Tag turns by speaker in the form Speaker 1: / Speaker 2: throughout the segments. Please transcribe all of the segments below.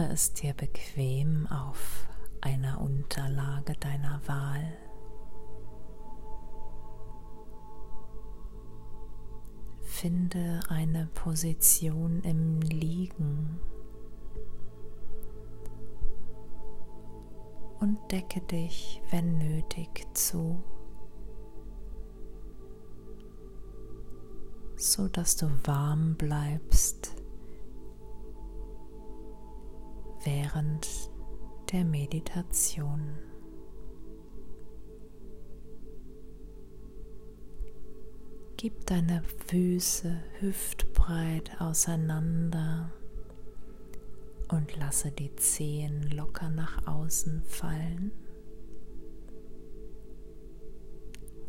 Speaker 1: Mache es dir bequem auf einer Unterlage deiner Wahl. Finde eine Position im Liegen und decke dich, wenn nötig, zu, so dass du warm bleibst während der Meditation. Gib deine Füße hüftbreit auseinander und lasse die Zehen locker nach außen fallen.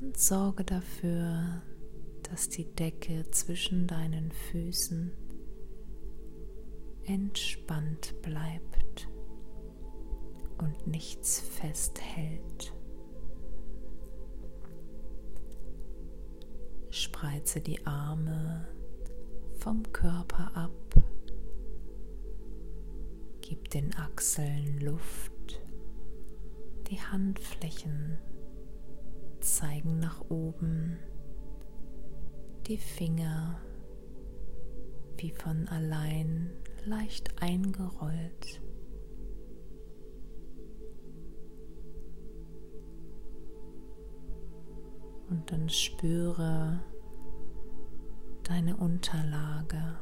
Speaker 1: Und sorge dafür, dass die Decke zwischen deinen Füßen entspannt bleibt und nichts festhält. Spreize die Arme vom Körper ab. Gib den Achseln Luft. Die Handflächen zeigen nach oben. Die Finger wie von allein leicht eingerollt. Und dann spüre deine Unterlage.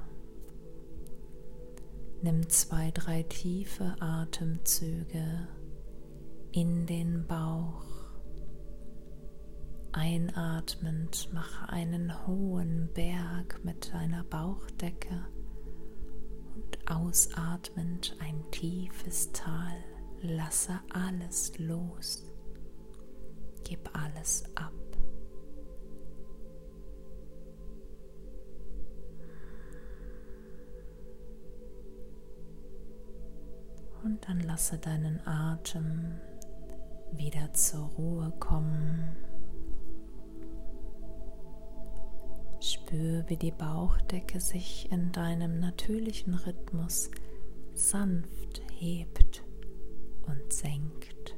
Speaker 1: Nimm zwei, drei tiefe Atemzüge in den Bauch. Einatmend mache einen hohen Berg mit deiner Bauchdecke ausatmend ein tiefes Tal. Lasse alles los. Gib alles ab. Und dann lasse deinen Atem wieder zur Ruhe kommen. Spür, wie die Bauchdecke sich in deinem natürlichen Rhythmus sanft hebt und senkt.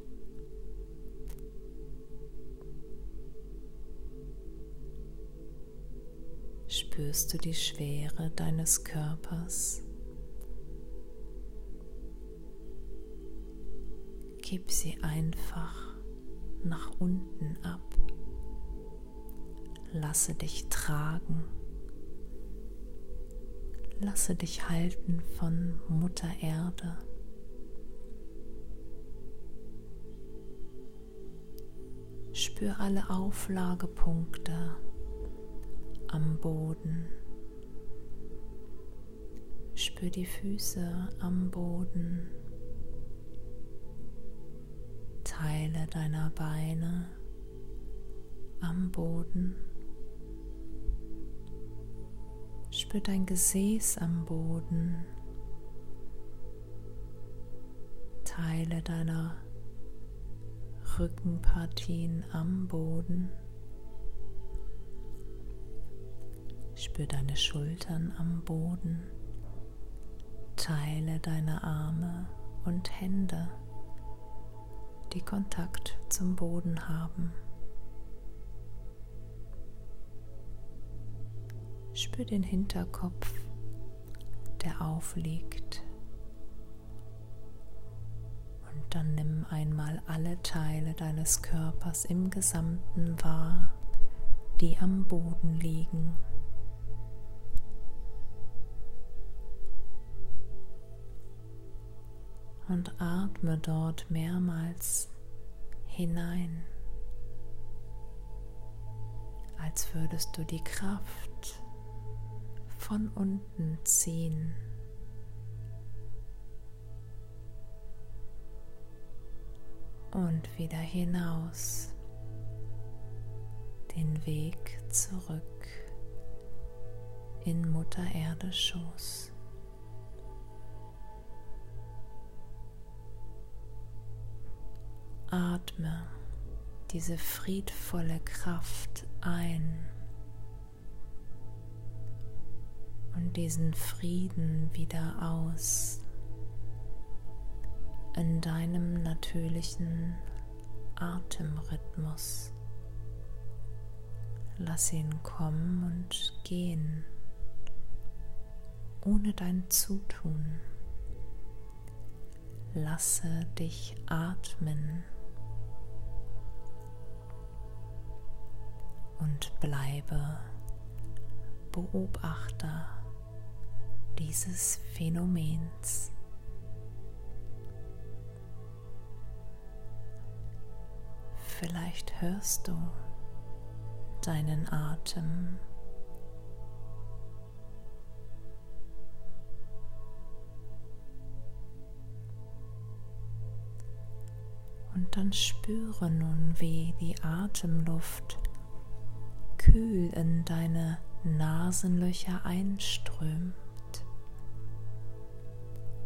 Speaker 1: Spürst du die Schwere deines Körpers? Gib sie einfach nach unten ab. Lasse dich tragen. Lasse dich halten von Mutter Erde. Spür alle Auflagepunkte am Boden. Spür die Füße am Boden. Teile deiner Beine am Boden. Spür dein Gesäß am Boden. Teile deiner Rückenpartien am Boden. Spür deine Schultern am Boden. Teile deine Arme und Hände die Kontakt zum Boden haben. Spür den Hinterkopf, der aufliegt. Und dann nimm einmal alle Teile deines Körpers im Gesamten wahr, die am Boden liegen. und atme dort mehrmals hinein, als würdest du die Kraft von unten ziehen. Und wieder hinaus den Weg zurück in Mutter Erde Schoß. Atme diese friedvolle Kraft ein und diesen Frieden wieder aus. in deinem natürlichen Atemrhythmus. Lass ihn kommen und gehen, ohne dein Zutun. Lasse dich atmen und bleibe Beobachter dieses Phänomens. Vielleicht hörst du deinen Atem. Und dann spüre nun, wie die Atemluft kühl in deine Nasenlöcher einströmt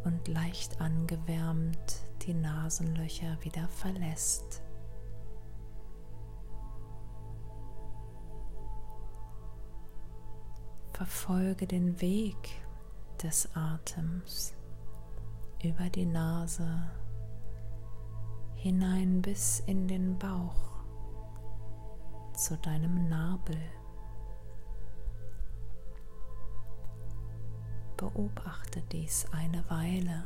Speaker 1: und leicht angewärmt die Nasenlöcher wieder verlässt. Verfolge den Weg des Atems über die Nase hinein bis in den Bauch zu deinem Nabel. Beobachte dies eine Weile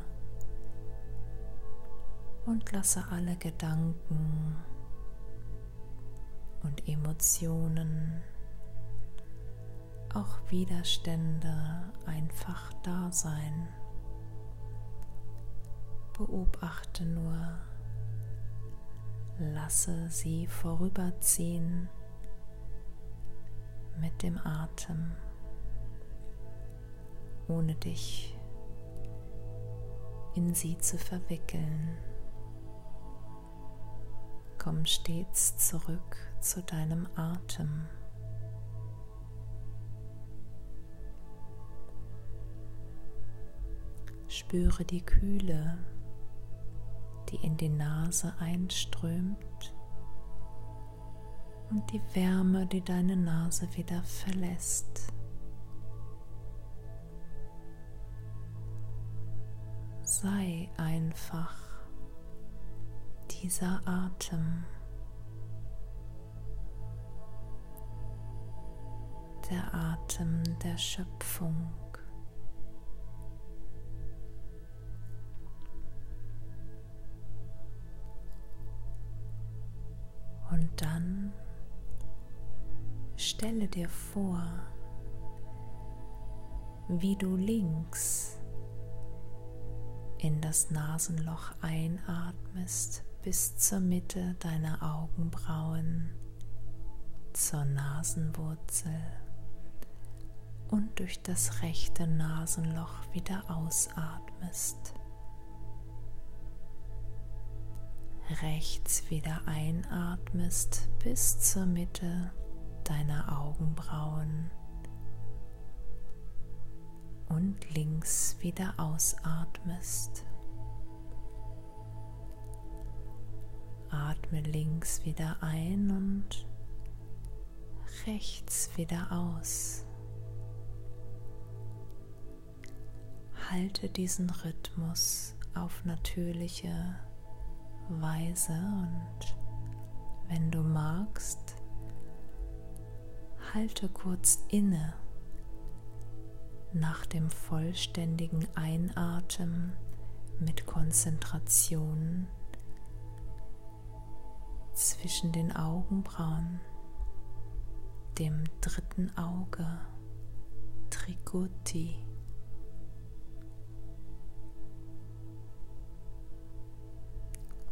Speaker 1: und lasse alle Gedanken und Emotionen, auch Widerstände einfach da sein. Beobachte nur, lasse sie vorüberziehen mit dem Atem, ohne dich in sie zu verwickeln. Komm stets zurück zu deinem Atem. Spüre die Kühle, die in die Nase einströmt und die Wärme, die deine Nase wieder verlässt. Sei einfach dieser Atem, der Atem der Schöpfung. Und dann stelle dir vor, wie du links in das Nasenloch einatmest bis zur Mitte deiner Augenbrauen, zur Nasenwurzel und durch das rechte Nasenloch wieder ausatmest. Rechts wieder einatmest bis zur Mitte deiner Augenbrauen und links wieder ausatmest. Atme links wieder ein und rechts wieder aus. Halte diesen Rhythmus auf natürliche Weise und wenn du magst, halte kurz inne nach dem vollständigen Einatmen mit Konzentration zwischen den Augenbrauen, dem dritten Auge, Trikuti.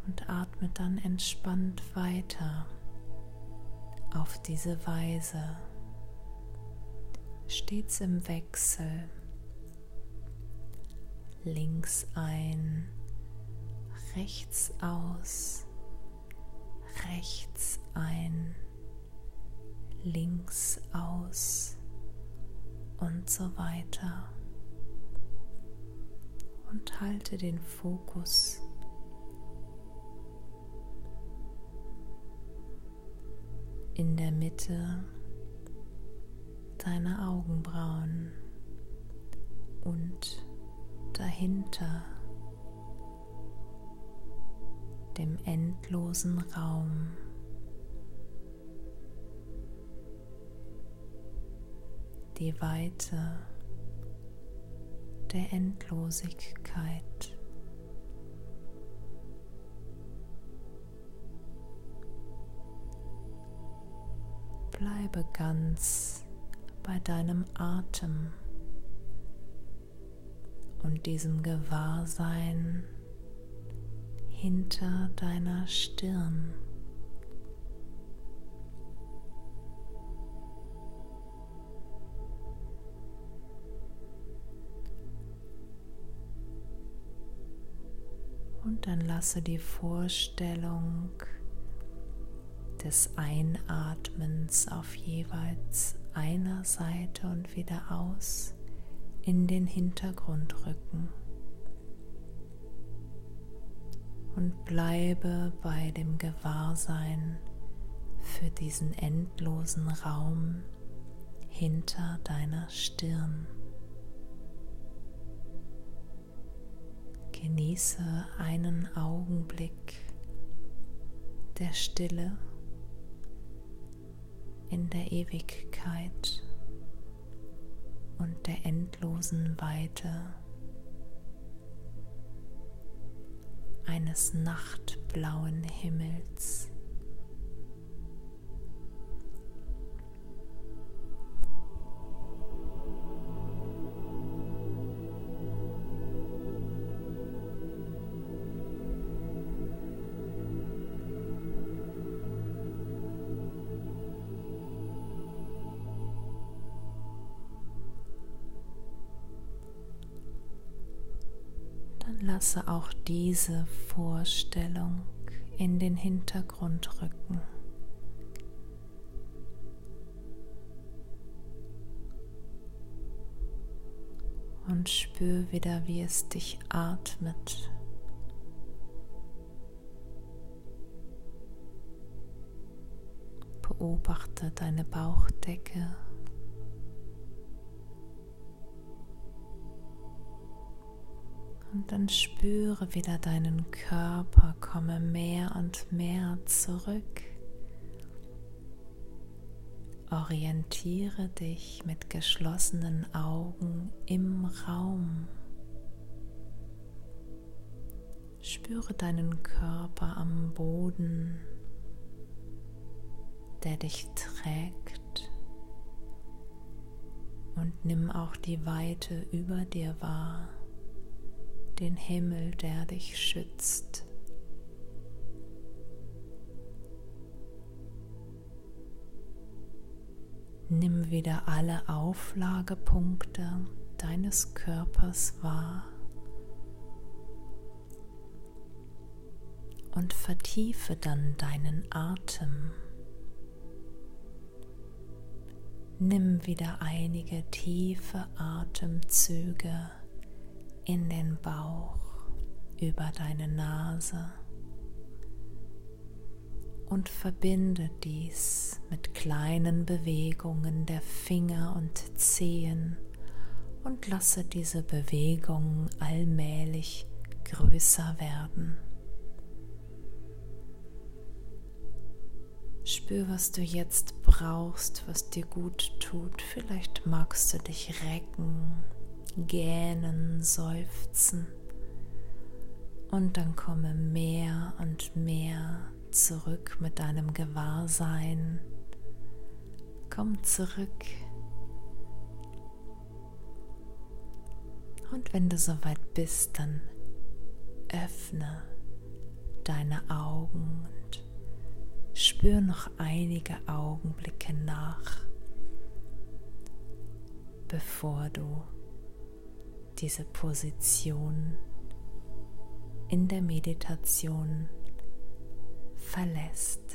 Speaker 1: Und atme dann entspannt weiter auf diese Weise stets im Wechsel. Links ein, rechts aus, rechts ein, links aus und so weiter. Und halte den Fokus in der Mitte deine Augenbrauen und dahinter dem endlosen Raum. Die Weite der Endlosigkeit. Bleibe ganz bei deinem Atem und diesem Gewahrsein hinter deiner Stirn. Und dann lasse die Vorstellung des Einatmens auf jeweils einer Seite und wieder aus in den Hintergrund rücken. Und bleibe bei dem Gewahrsein für diesen endlosen Raum hinter deiner Stirn. Genieße einen Augenblick der Stille in der Ewigkeit und der endlosen Weite eines nachtblauen Himmels. Lasse auch diese Vorstellung in den Hintergrund rücken. Und spür wieder, wie es dich atmet. Beobachte deine Bauchdecke. Und dann spüre wieder deinen Körper, komme mehr und mehr zurück. Orientiere dich mit geschlossenen Augen im Raum. Spüre deinen Körper am Boden, der dich trägt. Und nimm auch die Weite über dir wahr den Himmel, der dich schützt. Nimm wieder alle Auflagepunkte deines Körpers wahr und vertiefe dann deinen Atem. Nimm wieder einige tiefe Atemzüge in den Bauch, über deine Nase und verbinde dies mit kleinen Bewegungen der Finger und Zehen und lasse diese Bewegungen allmählich größer werden. Spür, was du jetzt brauchst, was dir gut tut. Vielleicht magst du dich recken gähnen, seufzen. Und dann komme mehr und mehr zurück mit deinem Gewahrsein. Komm zurück. Und wenn du soweit bist, dann öffne deine Augen und spür noch einige Augenblicke nach, bevor du diese Position in der Meditation verlässt.